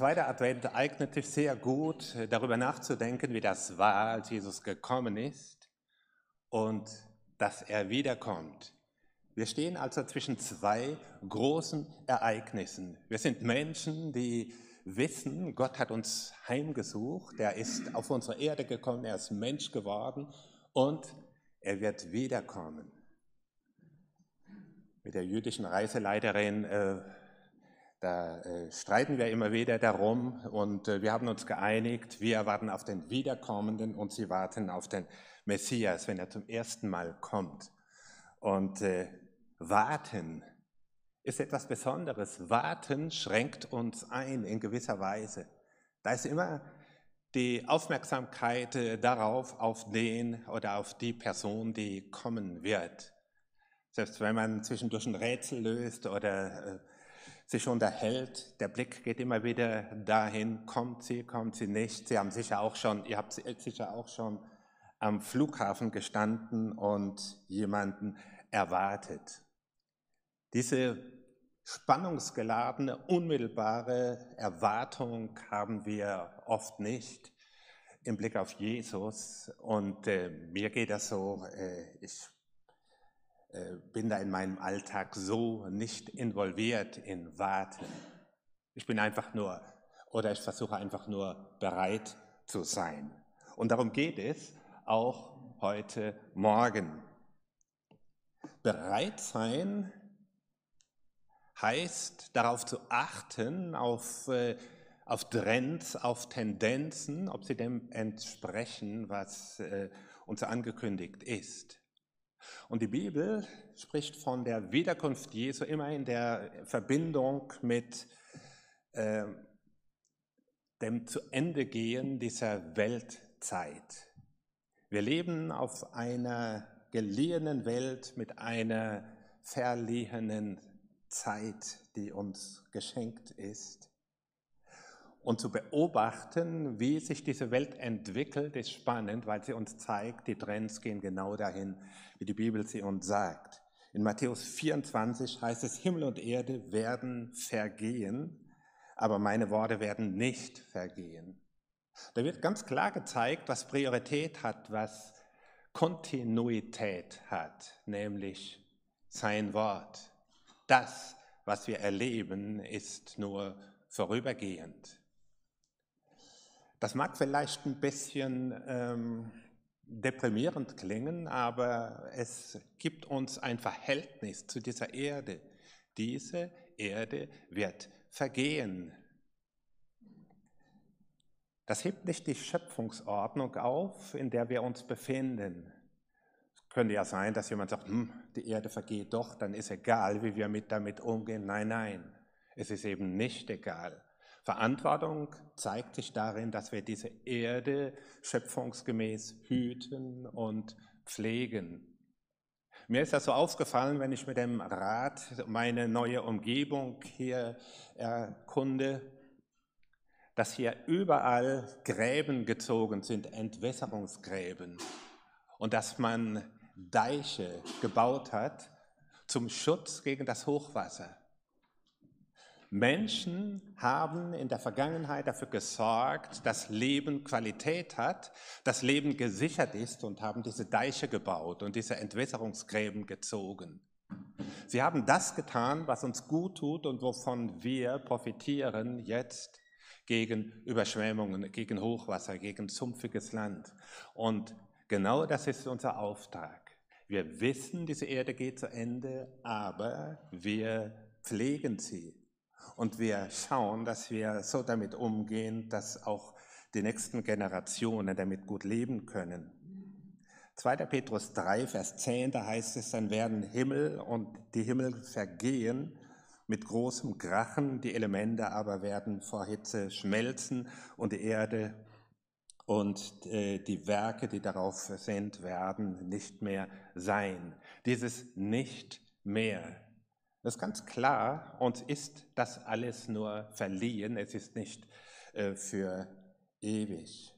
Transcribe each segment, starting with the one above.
zweite Advent eignet sich sehr gut, darüber nachzudenken, wie das war, als Jesus gekommen ist und dass er wiederkommt. Wir stehen also zwischen zwei großen Ereignissen. Wir sind Menschen, die wissen, Gott hat uns heimgesucht, er ist auf unsere Erde gekommen, er ist Mensch geworden und er wird wiederkommen. Mit der jüdischen Reiseleiterin, äh, da äh, streiten wir immer wieder darum und äh, wir haben uns geeinigt, wir warten auf den Wiederkommenden und sie warten auf den Messias, wenn er zum ersten Mal kommt. Und äh, warten ist etwas Besonderes. Warten schränkt uns ein in gewisser Weise. Da ist immer die Aufmerksamkeit darauf, auf den oder auf die Person, die kommen wird. Selbst wenn man zwischendurch ein Rätsel löst oder sich unterhält, der Blick geht immer wieder dahin, kommt sie, kommt sie nicht. Sie haben sicher auch schon, ihr habt sicher auch schon am Flughafen gestanden und jemanden erwartet. Diese spannungsgeladene, unmittelbare Erwartung haben wir oft nicht im Blick auf Jesus. Und äh, mir geht das so, äh, ich bin da in meinem Alltag so nicht involviert in Warten. Ich bin einfach nur, oder ich versuche einfach nur bereit zu sein. Und darum geht es auch heute Morgen. Bereit sein heißt darauf zu achten, auf, äh, auf Trends, auf Tendenzen, ob sie dem entsprechen, was äh, uns angekündigt ist. Und die Bibel spricht von der Wiederkunft Jesu immer in der Verbindung mit äh, dem zu Ende gehen dieser Weltzeit. Wir leben auf einer geliehenen Welt mit einer verliehenen Zeit, die uns geschenkt ist. Und zu beobachten, wie sich diese Welt entwickelt, ist spannend, weil sie uns zeigt, die Trends gehen genau dahin, wie die Bibel sie uns sagt. In Matthäus 24 heißt es, Himmel und Erde werden vergehen, aber meine Worte werden nicht vergehen. Da wird ganz klar gezeigt, was Priorität hat, was Kontinuität hat, nämlich sein Wort. Das, was wir erleben, ist nur vorübergehend. Das mag vielleicht ein bisschen ähm, deprimierend klingen, aber es gibt uns ein Verhältnis zu dieser Erde. Diese Erde wird vergehen. Das hebt nicht die Schöpfungsordnung auf, in der wir uns befinden. Es könnte ja sein, dass jemand sagt, hm, die Erde vergeht doch, dann ist egal, wie wir mit damit umgehen. Nein, nein, es ist eben nicht egal. Verantwortung zeigt sich darin, dass wir diese Erde schöpfungsgemäß hüten und pflegen. Mir ist das so aufgefallen, wenn ich mit dem Rad meine neue Umgebung hier erkunde, dass hier überall Gräben gezogen sind, Entwässerungsgräben, und dass man Deiche gebaut hat zum Schutz gegen das Hochwasser. Menschen haben in der Vergangenheit dafür gesorgt, dass Leben Qualität hat, dass Leben gesichert ist und haben diese Deiche gebaut und diese Entwässerungsgräben gezogen. Sie haben das getan, was uns gut tut und wovon wir profitieren jetzt gegen Überschwemmungen, gegen Hochwasser, gegen sumpfiges Land. Und genau das ist unser Auftrag. Wir wissen, diese Erde geht zu Ende, aber wir pflegen sie. Und wir schauen, dass wir so damit umgehen, dass auch die nächsten Generationen damit gut leben können. 2. Petrus 3, Vers 10, da heißt es, dann werden Himmel und die Himmel vergehen mit großem Krachen, die Elemente aber werden vor Hitze schmelzen und die Erde und äh, die Werke, die darauf sind, werden nicht mehr sein. Dieses nicht mehr das ist ganz klar, uns ist das alles nur verliehen, es ist nicht äh, für ewig.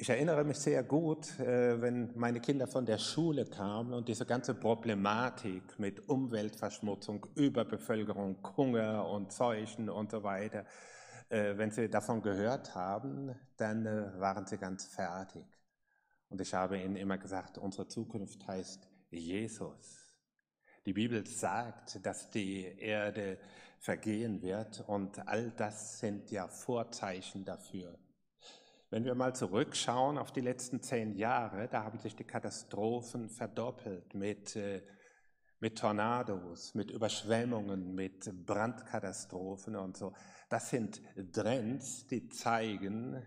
ich erinnere mich sehr gut, äh, wenn meine Kinder von der Schule kamen und diese ganze Problematik mit Umweltverschmutzung, Überbevölkerung, Hunger und Seuchen und so weiter, äh, wenn sie davon gehört haben, dann waren sie ganz fertig. Und ich habe ihnen immer gesagt, unsere Zukunft heißt Jesus. Die Bibel sagt, dass die Erde vergehen wird und all das sind ja Vorzeichen dafür. Wenn wir mal zurückschauen auf die letzten zehn Jahre, da haben sich die Katastrophen verdoppelt mit, äh, mit Tornados, mit Überschwemmungen, mit Brandkatastrophen und so. Das sind Trends, die zeigen,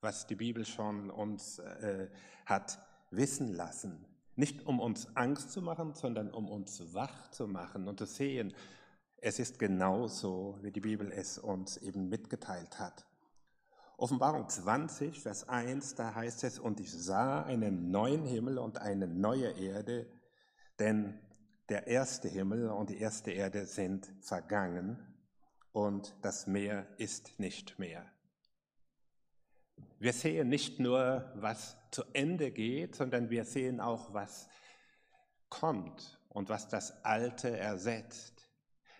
was die Bibel schon uns äh, hat wissen lassen. Nicht um uns Angst zu machen, sondern um uns wach zu machen und zu sehen, es ist genauso, wie die Bibel es uns eben mitgeteilt hat. Offenbarung 20, Vers 1, da heißt es, und ich sah einen neuen Himmel und eine neue Erde, denn der erste Himmel und die erste Erde sind vergangen und das Meer ist nicht mehr. Wir sehen nicht nur, was zu Ende geht, sondern wir sehen auch, was kommt und was das Alte ersetzt.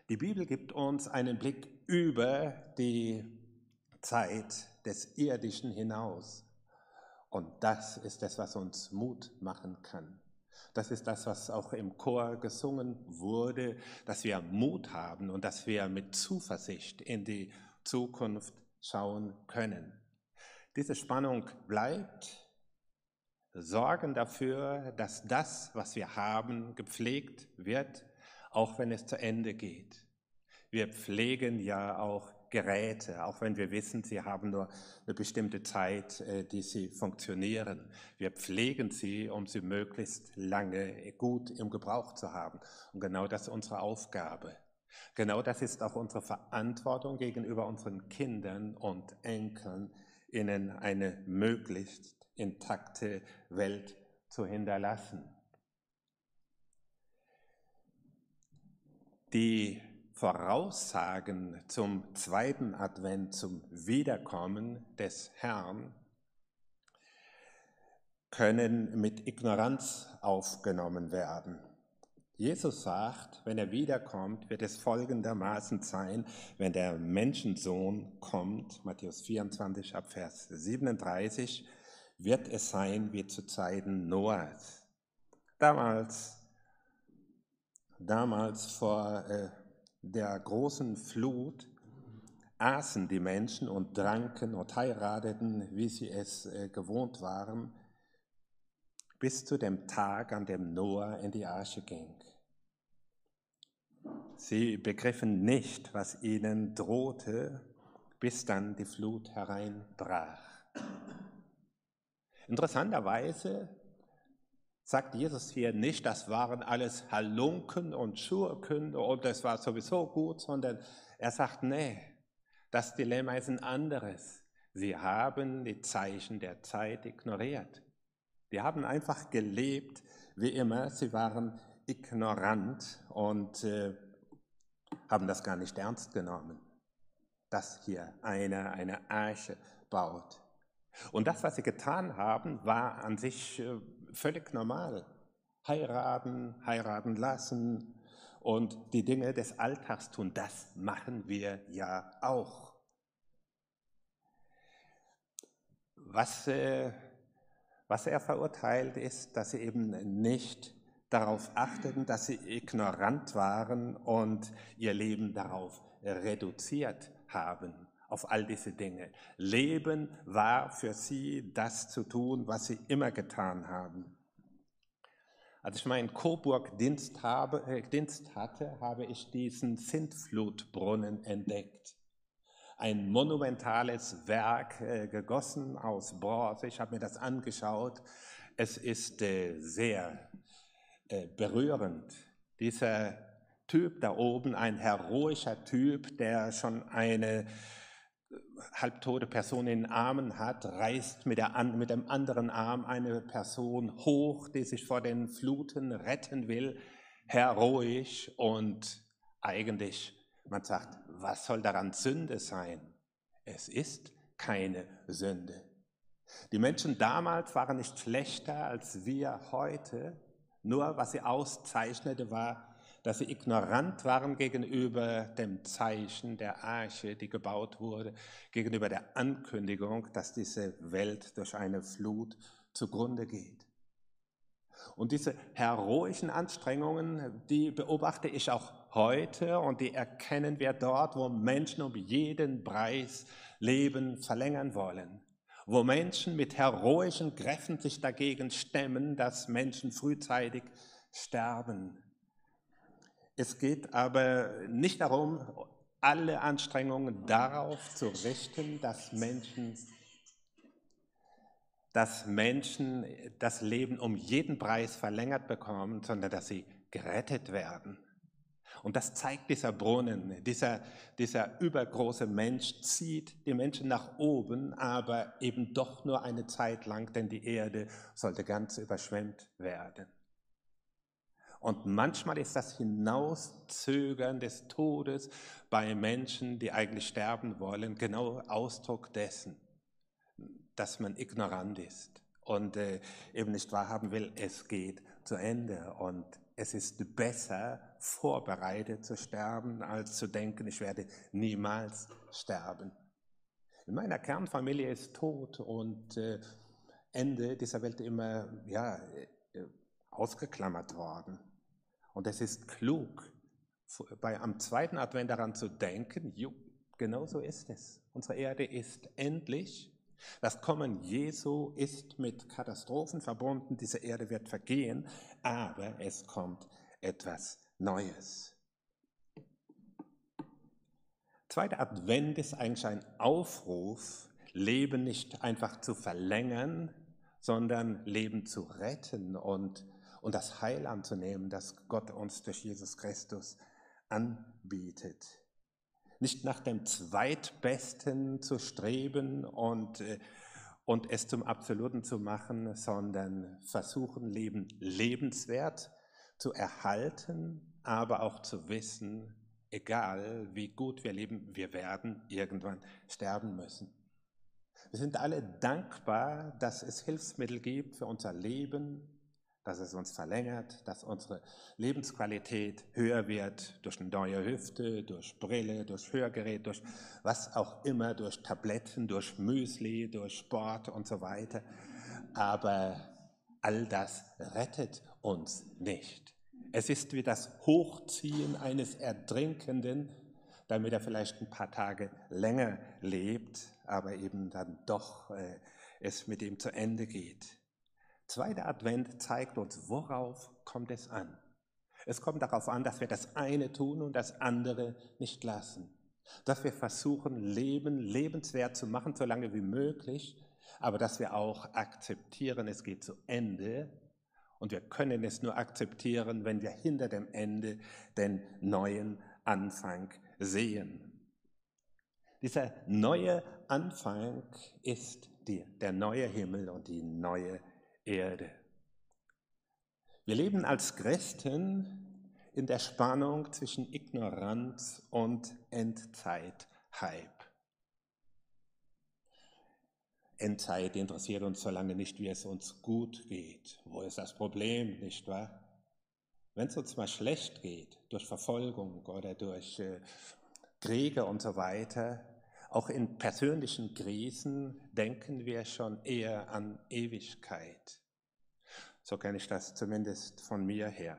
Die Bibel gibt uns einen Blick über die Zeit des Irdischen hinaus. Und das ist das, was uns Mut machen kann. Das ist das, was auch im Chor gesungen wurde, dass wir Mut haben und dass wir mit Zuversicht in die Zukunft schauen können. Diese Spannung bleibt, sorgen dafür, dass das, was wir haben, gepflegt wird, auch wenn es zu Ende geht. Wir pflegen ja auch Geräte, auch wenn wir wissen, sie haben nur eine bestimmte Zeit, äh, die sie funktionieren. Wir pflegen sie, um sie möglichst lange gut im Gebrauch zu haben. Und genau das ist unsere Aufgabe. Genau das ist auch unsere Verantwortung gegenüber unseren Kindern und Enkeln, ihnen eine möglichst intakte Welt zu hinterlassen. Die Voraussagen zum zweiten Advent, zum Wiederkommen des Herrn, können mit Ignoranz aufgenommen werden. Jesus sagt, wenn er wiederkommt, wird es folgendermaßen sein, wenn der Menschensohn kommt, Matthäus 24 ab Vers 37, wird es sein wie zu Zeiten Noahs. Damals, damals vor äh, der großen Flut aßen die Menschen und tranken und heirateten, wie sie es äh, gewohnt waren, bis zu dem Tag, an dem Noah in die Arche ging. Sie begriffen nicht, was ihnen drohte, bis dann die Flut hereinbrach. Interessanterweise sagt Jesus hier nicht, das waren alles Halunken und Schurken und das war sowieso gut, sondern er sagt, nee, das Dilemma ist ein anderes. Sie haben die Zeichen der Zeit ignoriert. Die haben einfach gelebt wie immer. Sie waren ignorant und äh, haben das gar nicht ernst genommen, dass hier einer eine Arche baut. Und das, was sie getan haben, war an sich äh, völlig normal. Heiraten, heiraten lassen und die Dinge des Alltags tun, das machen wir ja auch. Was, äh, was er verurteilt ist, dass sie eben nicht darauf achteten, dass sie ignorant waren und ihr Leben darauf reduziert haben, auf all diese Dinge. Leben war für sie das zu tun, was sie immer getan haben. Als ich meinen Coburg-Dienst äh, Dienst hatte, habe ich diesen Sintflutbrunnen entdeckt. Ein monumentales Werk, äh, gegossen aus Bronze. Ich habe mir das angeschaut. Es ist äh, sehr äh, berührend. Dieser Typ da oben, ein heroischer Typ, der schon eine halbtote Person in den Armen hat, reißt mit, der, mit dem anderen Arm eine Person hoch, die sich vor den Fluten retten will, heroisch und eigentlich, man sagt, was soll daran Sünde sein? Es ist keine Sünde. Die Menschen damals waren nicht schlechter als wir heute, nur was sie auszeichnete war, dass sie ignorant waren gegenüber dem Zeichen der Arche, die gebaut wurde, gegenüber der Ankündigung, dass diese Welt durch eine Flut zugrunde geht. Und diese heroischen Anstrengungen, die beobachte ich auch heute und die erkennen wir dort, wo Menschen um jeden Preis Leben verlängern wollen, wo Menschen mit heroischen Kräften sich dagegen stemmen, dass Menschen frühzeitig sterben. Es geht aber nicht darum, alle Anstrengungen darauf zu richten, dass Menschen, dass Menschen das Leben um jeden Preis verlängert bekommen, sondern dass sie gerettet werden. Und das zeigt dieser Brunnen. Dieser, dieser übergroße Mensch zieht die Menschen nach oben, aber eben doch nur eine Zeit lang, denn die Erde sollte ganz überschwemmt werden. Und manchmal ist das Hinauszögern des Todes bei Menschen, die eigentlich sterben wollen, genau Ausdruck dessen, dass man ignorant ist und äh, eben nicht wahrhaben will, es geht zu Ende. Und es ist besser, vorbereitet zu sterben, als zu denken, ich werde niemals sterben. In meiner Kernfamilie ist Tod und äh, Ende dieser Welt immer ja, äh, ausgeklammert worden. Und es ist klug, bei, am zweiten Advent daran zu denken, jo, genau so ist es. Unsere Erde ist endlich. Das Kommen Jesu ist mit Katastrophen verbunden. Diese Erde wird vergehen, aber es kommt etwas Neues. Zweiter Advent ist eigentlich ein Aufruf, Leben nicht einfach zu verlängern, sondern Leben zu retten und und das Heil anzunehmen, das Gott uns durch Jesus Christus anbietet. Nicht nach dem Zweitbesten zu streben und, äh, und es zum Absoluten zu machen, sondern versuchen, Leben lebenswert zu erhalten, aber auch zu wissen, egal wie gut wir leben, wir werden irgendwann sterben müssen. Wir sind alle dankbar, dass es Hilfsmittel gibt für unser Leben, dass es uns verlängert, dass unsere Lebensqualität höher wird durch eine neue Hüfte, durch Brille, durch Hörgerät, durch was auch immer, durch Tabletten, durch Müsli, durch Sport und so weiter. Aber all das rettet uns nicht. Es ist wie das Hochziehen eines Ertrinkenden, damit er vielleicht ein paar Tage länger lebt, aber eben dann doch äh, es mit ihm zu Ende geht. Zweiter Advent zeigt uns, worauf kommt es an. Es kommt darauf an, dass wir das eine tun und das andere nicht lassen. Dass wir versuchen, Leben lebenswert zu machen, so lange wie möglich, aber dass wir auch akzeptieren, es geht zu Ende und wir können es nur akzeptieren, wenn wir hinter dem Ende den neuen Anfang sehen. Dieser neue Anfang ist die, der neue Himmel und die neue Erde. Wir leben als Christen in der Spannung zwischen Ignoranz und Endzeit-Hype. Endzeit interessiert uns so lange nicht, wie es uns gut geht. Wo ist das Problem, nicht wahr? Wenn es uns mal schlecht geht, durch Verfolgung oder durch äh, Kriege und so weiter, auch in persönlichen Krisen denken wir schon eher an Ewigkeit. So kenne ich das zumindest von mir her.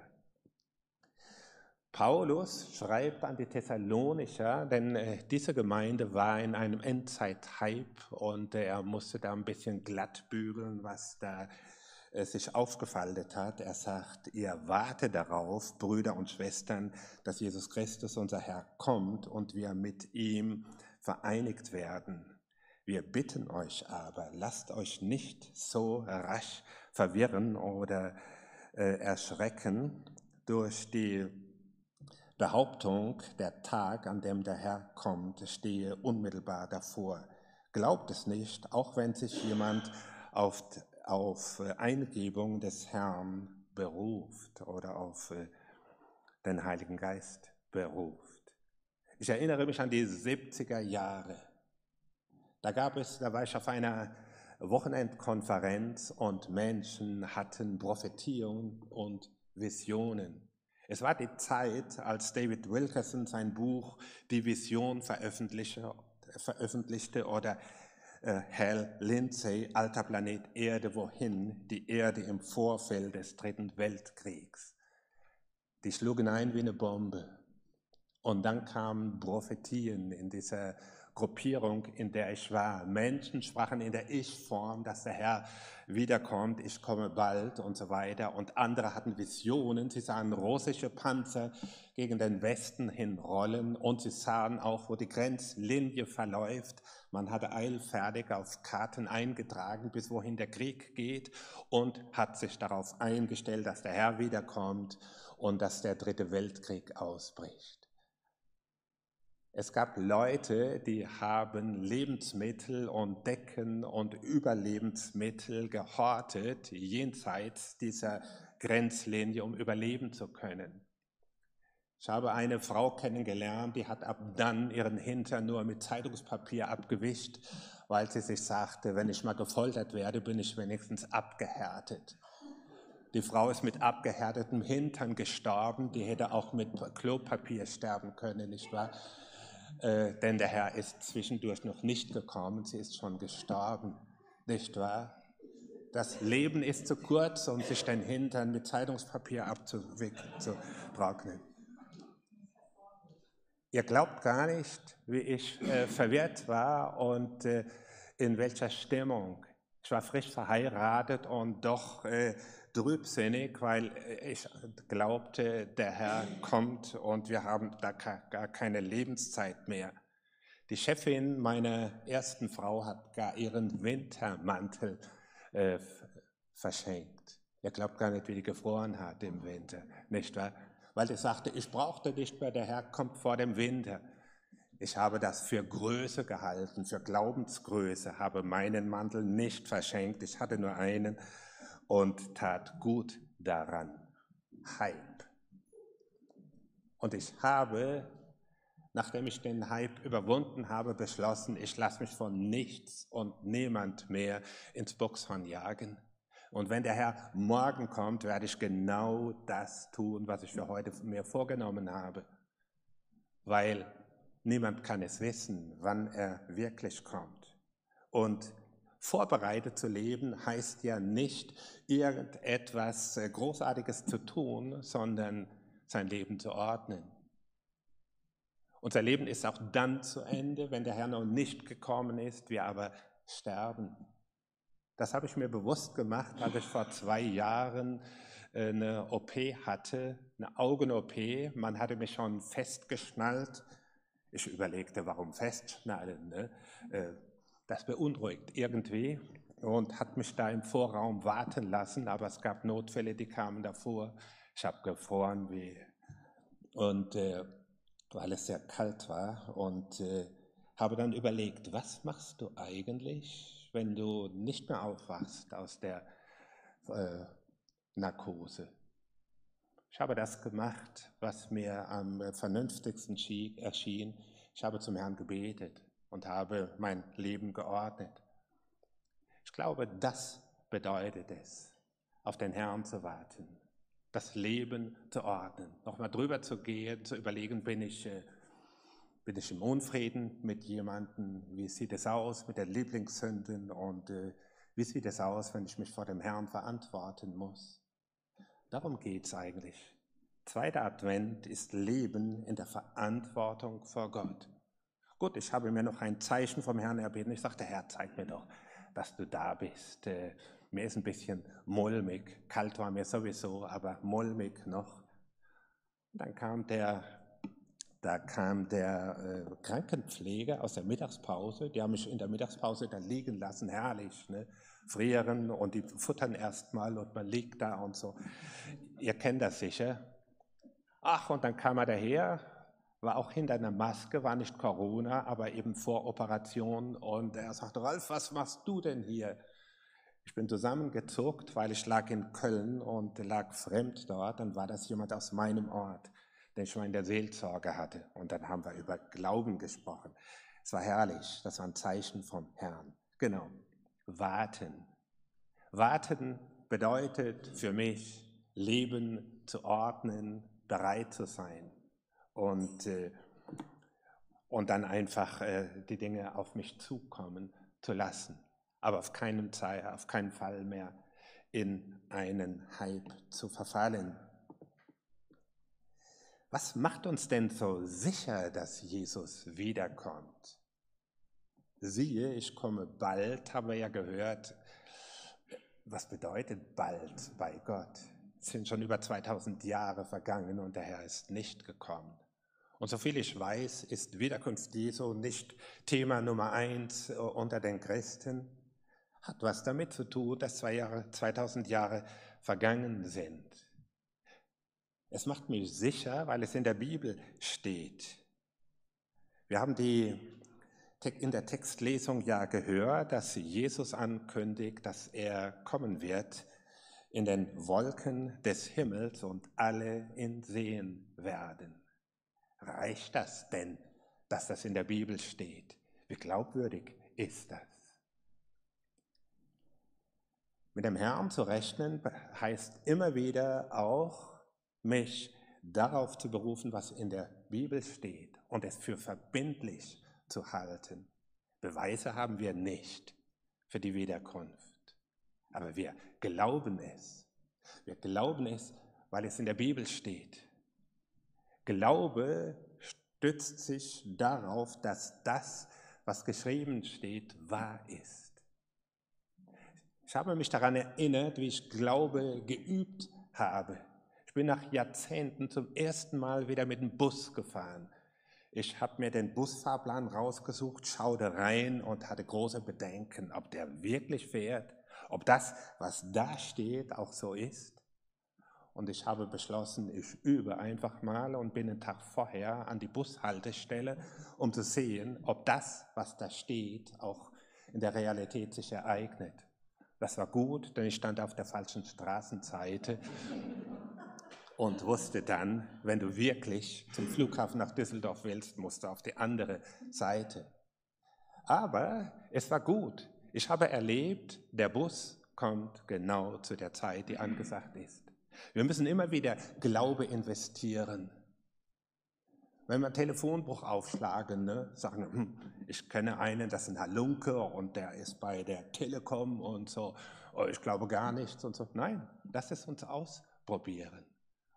Paulus schreibt an die Thessalonicher, denn äh, diese Gemeinde war in einem Endzeit-Hype und er musste da ein bisschen glatt bügeln, was da äh, sich aufgefaltet hat. Er sagt, ihr wartet darauf, Brüder und Schwestern, dass Jesus Christus, unser Herr, kommt und wir mit ihm vereinigt werden. Wir bitten euch aber, lasst euch nicht so rasch verwirren oder äh, erschrecken durch die Behauptung, der Tag, an dem der Herr kommt, stehe unmittelbar davor. Glaubt es nicht, auch wenn sich jemand auf, auf Eingebung des Herrn beruft oder auf äh, den Heiligen Geist beruft. Ich erinnere mich an die 70er Jahre. Da gab es, da war ich auf einer Wochenendkonferenz und Menschen hatten Prophetien und Visionen. Es war die Zeit, als David Wilkerson sein Buch Die Vision veröffentlichte, oder äh, Hal Lindsay, Alter Planet Erde, wohin die Erde im Vorfeld des Dritten Weltkriegs. Die schlugen ein wie eine Bombe. Und dann kamen Prophetien in dieser Gruppierung, in der ich war. Menschen sprachen in der Ich-Form, dass der Herr wiederkommt, ich komme bald und so weiter. Und andere hatten Visionen. Sie sahen russische Panzer gegen den Westen hinrollen und sie sahen auch, wo die Grenzlinie verläuft. Man hatte eilfertig auf Karten eingetragen, bis wohin der Krieg geht und hat sich darauf eingestellt, dass der Herr wiederkommt und dass der dritte Weltkrieg ausbricht. Es gab Leute, die haben Lebensmittel und Decken und Überlebensmittel gehortet jenseits dieser Grenzlinie, um überleben zu können. Ich habe eine Frau kennengelernt, die hat ab dann ihren Hintern nur mit Zeitungspapier abgewischt, weil sie sich sagte, wenn ich mal gefoltert werde, bin ich wenigstens abgehärtet. Die Frau ist mit abgehärtetem Hintern gestorben, die hätte auch mit Klopapier sterben können, nicht wahr? Äh, denn der Herr ist zwischendurch noch nicht gekommen, sie ist schon gestorben, nicht wahr? Das Leben ist zu kurz, um sich den Hintern mit Zeitungspapier abzutrocknen. Ihr glaubt gar nicht, wie ich äh, verwirrt war und äh, in welcher Stimmung. Ich war frisch verheiratet und doch äh, trübsinnig, weil ich glaubte, der Herr kommt und wir haben da gar keine Lebenszeit mehr. Die Chefin meiner ersten Frau hat gar ihren Wintermantel äh, verschenkt. Ihr glaubt gar nicht, wie die gefroren hat im Winter, nicht wahr? Weil sie sagte, ich brauchte nicht mehr, der Herr kommt vor dem Winter. Ich habe das für Größe gehalten, für Glaubensgröße, habe meinen Mantel nicht verschenkt. Ich hatte nur einen und tat gut daran. Hype. Und ich habe, nachdem ich den Hype überwunden habe, beschlossen, ich lasse mich von nichts und niemand mehr ins Boxhorn jagen. Und wenn der Herr morgen kommt, werde ich genau das tun, was ich für heute mir vorgenommen habe. Weil niemand kann es wissen, wann er wirklich kommt. Und Vorbereitet zu leben heißt ja nicht, irgendetwas äh, Großartiges zu tun, sondern sein Leben zu ordnen. Unser Leben ist auch dann zu Ende, wenn der Herr noch nicht gekommen ist, wir aber sterben. Das habe ich mir bewusst gemacht, als ich vor zwei Jahren äh, eine OP hatte, eine Augen-OP. Man hatte mich schon festgeschnallt. Ich überlegte, warum festschnallen? Ne? Äh, das beunruhigt irgendwie und hat mich da im Vorraum warten lassen, aber es gab Notfälle, die kamen davor. Ich habe gefroren, wie, und äh, weil es sehr kalt war und äh, habe dann überlegt, was machst du eigentlich, wenn du nicht mehr aufwachst aus der äh, Narkose? Ich habe das gemacht, was mir am vernünftigsten erschien. Ich habe zum Herrn gebetet und habe mein Leben geordnet. Ich glaube, das bedeutet es, auf den Herrn zu warten, das Leben zu ordnen, nochmal drüber zu gehen, zu überlegen, bin ich, äh, bin ich im Unfrieden mit jemandem, wie sieht es aus mit der Lieblingssündin und äh, wie sieht es aus, wenn ich mich vor dem Herrn verantworten muss. Darum geht es eigentlich. Zweiter Advent ist Leben in der Verantwortung vor Gott. Gut, ich habe mir noch ein Zeichen vom Herrn erbeten. Ich sagte, Herr, zeig mir doch, dass du da bist. Äh, mir ist ein bisschen mulmig. Kalt war mir sowieso, aber mulmig noch. Dann kam der, da kam der äh, Krankenpfleger aus der Mittagspause. Die haben mich in der Mittagspause da liegen lassen, herrlich. Ne? Frieren und die futtern erstmal und man liegt da und so. Ihr kennt das sicher. Ach, und dann kam er daher, war auch hinter einer Maske, war nicht Corona, aber eben vor Operation. Und er sagte, Ralf, was machst du denn hier? Ich bin zusammengezuckt, weil ich lag in Köln und lag fremd dort. Dann war das jemand aus meinem Ort, den ich mal in der Seelsorge hatte. Und dann haben wir über Glauben gesprochen. Es war herrlich, das war ein Zeichen vom Herrn. Genau. warten. Warten bedeutet für mich, Leben zu ordnen, bereit zu sein und, äh, und dann einfach äh, die Dinge auf mich zukommen zu lassen, aber auf keinen, auf keinen Fall mehr in einen Hype zu verfallen. Was macht uns denn so sicher, dass Jesus wiederkommt? Siehe, ich komme bald, haben wir ja gehört. Was bedeutet bald bei Gott? Es sind schon über 2000 Jahre vergangen und der Herr ist nicht gekommen. Und soviel ich weiß, ist Wiederkunft Jesu nicht Thema Nummer eins äh, unter den Christen. Hat was damit zu tun, dass zwei Jahre, 2000 Jahre vergangen sind. Es macht mich sicher, weil es in der Bibel steht. Wir haben die, in der Textlesung ja gehört, dass Jesus ankündigt, dass er kommen wird in den Wolken des Himmels und alle ihn sehen werden. Reicht das denn, dass das in der Bibel steht? Wie glaubwürdig ist das? Mit dem Herrn zu rechnen heißt immer wieder auch, mich darauf zu berufen, was in der Bibel steht und es für verbindlich zu halten. Beweise haben wir nicht für die Wiederkunft, aber wir glauben es. Wir glauben es, weil es in der Bibel steht. Glaube stützt sich darauf, dass das, was geschrieben steht, wahr ist. Ich habe mich daran erinnert, wie ich Glaube geübt habe. Ich bin nach Jahrzehnten zum ersten Mal wieder mit dem Bus gefahren. Ich habe mir den Busfahrplan rausgesucht, schaute rein und hatte große Bedenken, ob der wirklich fährt, ob das, was da steht, auch so ist. Und ich habe beschlossen, ich übe einfach mal und bin einen Tag vorher an die Bushaltestelle, um zu sehen, ob das, was da steht, auch in der Realität sich ereignet. Das war gut, denn ich stand auf der falschen Straßenseite und wusste dann, wenn du wirklich zum Flughafen nach Düsseldorf willst, musst du auf die andere Seite. Aber es war gut. Ich habe erlebt, der Bus kommt genau zu der Zeit, die angesagt ist. Wir müssen immer wieder Glaube investieren. Wenn wir Telefonbuch aufschlagen, ne, sagen, hm, ich kenne einen, das ist ein Halunke und der ist bei der Telekom und so, oh, ich glaube gar nichts und so. Nein, lass es uns ausprobieren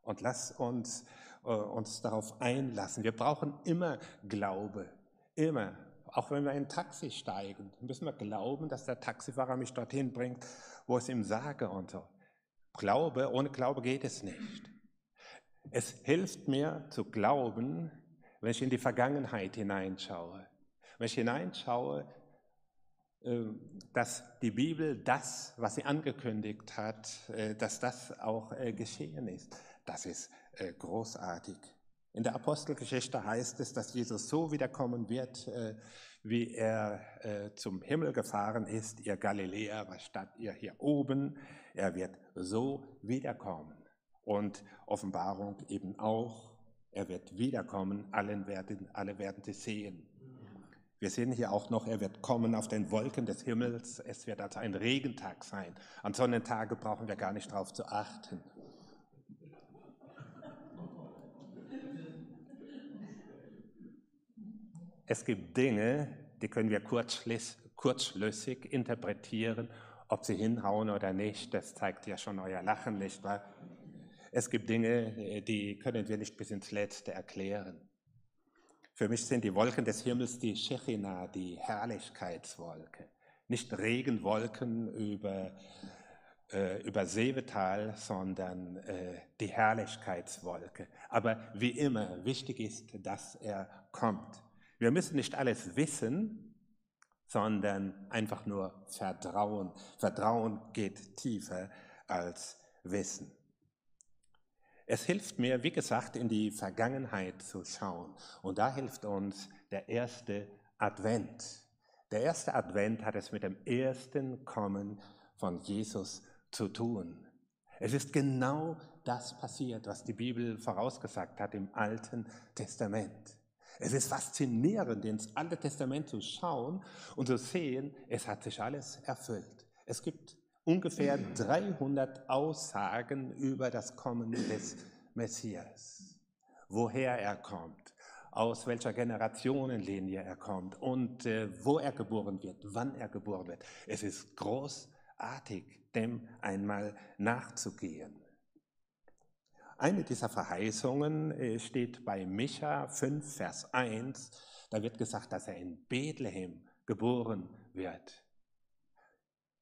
und lass uns äh, uns darauf einlassen. Wir brauchen immer Glaube, immer. Auch wenn wir in ein Taxi steigen, müssen wir glauben, dass der Taxifahrer mich dorthin bringt, wo es ihm sage und so. Glaube, ohne Glaube geht es nicht. Es hilft mir zu glauben, wenn ich in die Vergangenheit hineinschaue. Wenn ich hineinschaue, ähm, dass die Bibel das, was sie angekündigt hat, äh, dass das auch äh, geschehen ist. Das ist äh, großartig. In der Apostelgeschichte heißt es, dass Jesus so wiederkommen wird, wie er zum Himmel gefahren ist, ihr Galiläer, was statt ihr hier oben. Er wird so wiederkommen. Und Offenbarung eben auch, er wird wiederkommen, allen werden, alle werden sie sehen. Wir sehen hier auch noch, er wird kommen auf den Wolken des Himmels. Es wird also ein Regentag sein. An Sonnentage brauchen wir gar nicht darauf zu achten. Es gibt Dinge, die können wir kurzschlüssig interpretieren ob sie hinhauen oder nicht, das zeigt ja schon euer Lachen, nicht wahr? Es gibt Dinge, die können wir nicht bis ins Letzte erklären. Für mich sind die Wolken des Himmels die Shechina, die Herrlichkeitswolke. Nicht Regenwolken über, äh, über Seevetal, sondern äh, die Herrlichkeitswolke. Aber wie immer, wichtig ist, dass er kommt. Wir müssen nicht alles wissen, sondern einfach nur Vertrauen. Vertrauen geht tiefer als Wissen. Es hilft mir, wie gesagt, in die Vergangenheit zu schauen. Und da hilft uns der erste Advent. Der erste Advent hat es mit dem ersten Kommen von Jesus zu tun. Es ist genau das passiert, was die Bibel vorausgesagt hat im Alten Testament. Es ist faszinierend, ins Alte Testament zu schauen und zu sehen, es hat sich alles erfüllt. Es gibt ungefähr 300 Aussagen über das Kommen des Messias, woher er kommt, aus welcher Generationenlinie er kommt und äh, wo er geboren wird, wann er geboren wird. Es ist großartig, dem einmal nachzugehen. Eine dieser Verheißungen äh, steht bei Micha 5, Vers 1. Da wird gesagt, dass er in Bethlehem geboren wird.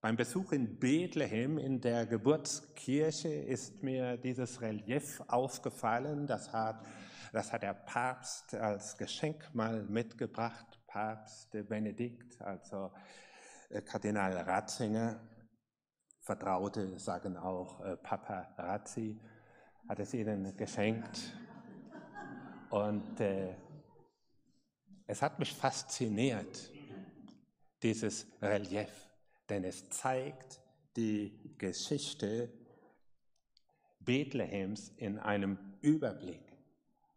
Beim Besuch in Bethlehem in der Geburtskirche ist mir dieses Relief aufgefallen. Das hat, das hat der Papst als Geschenk mal mitgebracht. Papst Benedikt, also äh, Kardinal Ratzinger. Vertraute sagen auch äh, Papa Razzi hat es ihnen geschenkt. Und äh, es hat mich fasziniert, dieses Relief, denn es zeigt die Geschichte Bethlehems in einem Überblick.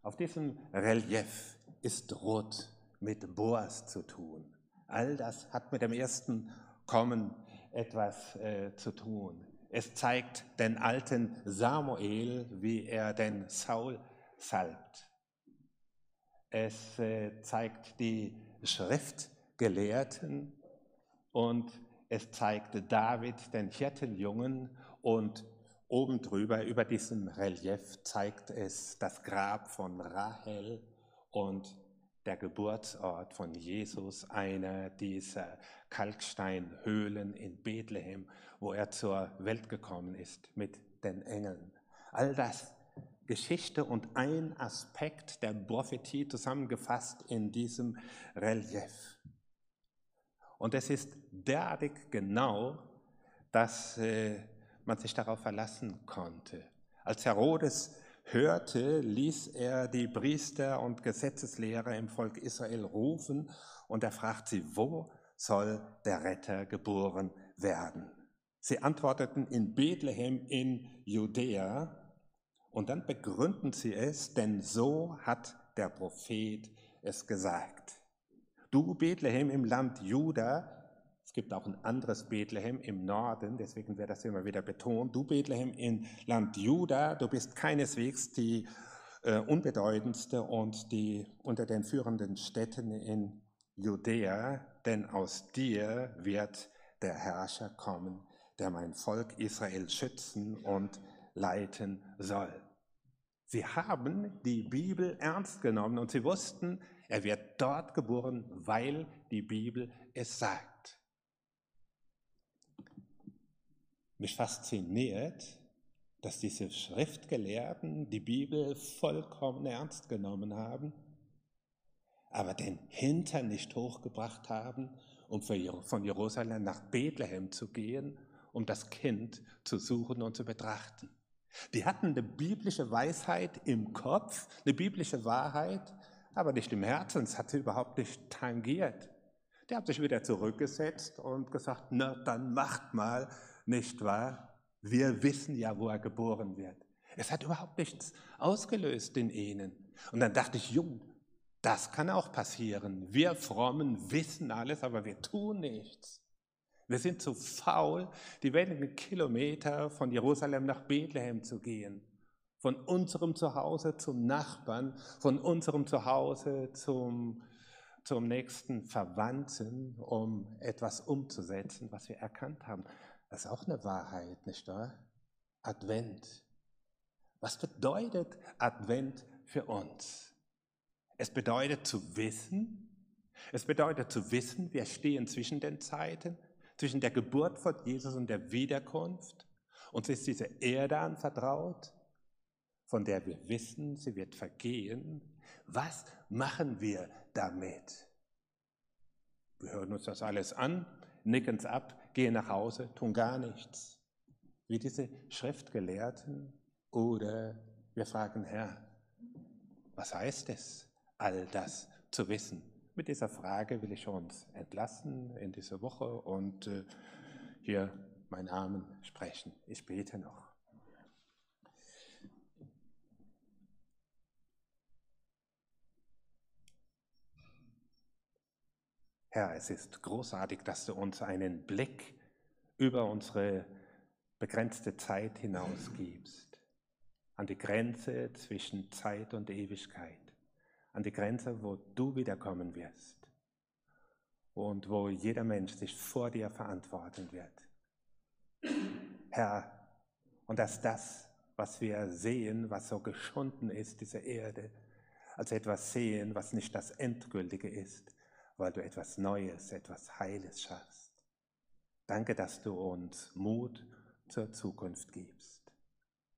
Auf diesem Relief ist Rot mit Boas zu tun. All das hat mit dem ersten Kommen etwas äh, zu tun. Es zeigt den alten Samuel, wie er den Saul salbt. Es äh, zeigt die Schriftgelehrten und es zeigt David, den Hirtenjungen, und oben drüber, über diesem Relief, zeigt es das Grab von Rahel und der Geburtsort von Jesus, einer dieser Kalksteinhöhlen in Bethlehem, wo er zur Welt gekommen ist mit den Engeln. All das Geschichte und ein Aspekt der Prophetie zusammengefasst in diesem Relief. Und es ist derartig genau, dass äh, man sich darauf verlassen konnte. Als Herodes hörte, ließ er die Priester und Gesetzeslehrer im Volk Israel rufen und er fragt sie, wo soll der Retter geboren werden? Sie antworteten in Bethlehem in Judäa und dann begründen sie es, denn so hat der Prophet es gesagt. Du Bethlehem im Land Juda, gibt auch ein anderes Bethlehem im Norden, deswegen wird das immer wieder betont. Du Bethlehem im Land Juda, du bist keineswegs die äh, unbedeutendste und die unter den führenden Städten in Judäa, denn aus dir wird der Herrscher kommen, der mein Volk Israel schützen und leiten soll. Sie haben die Bibel ernst genommen und sie wussten, er wird dort geboren, weil die Bibel es sagt. Mich fasziniert, dass diese Schriftgelehrten die Bibel vollkommen ernst genommen haben, aber den Hintern nicht hochgebracht haben, um von Jerusalem nach Bethlehem zu gehen, um das Kind zu suchen und zu betrachten. Die hatten eine biblische Weisheit im Kopf, eine biblische Wahrheit, aber nicht im Herzen. Es hat sie überhaupt nicht tangiert. Die haben sich wieder zurückgesetzt und gesagt, na, dann macht mal, nicht wahr? Wir wissen ja, wo er geboren wird. Es hat überhaupt nichts ausgelöst in ihnen. Und dann dachte ich, jung, das kann auch passieren. Wir Frommen wissen alles, aber wir tun nichts. Wir sind zu faul, die wenigen Kilometer von Jerusalem nach Bethlehem zu gehen. Von unserem Zuhause zum Nachbarn, von unserem Zuhause zum, zum nächsten Verwandten, um etwas umzusetzen, was wir erkannt haben. Das ist auch eine Wahrheit, nicht wahr? Advent. Was bedeutet Advent für uns? Es bedeutet zu wissen, es bedeutet zu wissen, wir stehen zwischen den Zeiten, zwischen der Geburt von Jesus und der Wiederkunft. Uns ist diese Erde anvertraut, von der wir wissen, sie wird vergehen. Was machen wir damit? Wir hören uns das alles an, nicken es ab, gehen nach Hause, tun gar nichts. Wie diese Schriftgelehrten. Oder wir fragen, Herr, was heißt es, all das zu wissen? Mit dieser Frage will ich uns entlassen in diese Woche und äh, hier meinen Namen sprechen. Ich bete noch. Herr, es ist großartig, dass du uns einen Blick über unsere begrenzte Zeit hinaus gibst, an die Grenze zwischen Zeit und Ewigkeit, an die Grenze, wo du wiederkommen wirst. Und wo jeder Mensch sich vor dir verantworten wird. Herr, und dass das, was wir sehen, was so geschunden ist, diese Erde, als etwas sehen, was nicht das Endgültige ist, weil du etwas Neues, etwas Heiles schaffst. Danke, dass du uns Mut zur Zukunft gibst.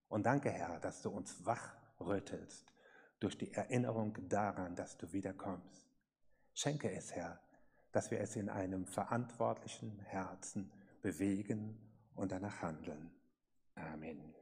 Und danke, Herr, dass du uns wachrüttelst durch die Erinnerung daran, dass du wiederkommst. Schenke es, Herr, dass wir es in einem verantwortlichen Herzen bewegen und danach handeln. Amen.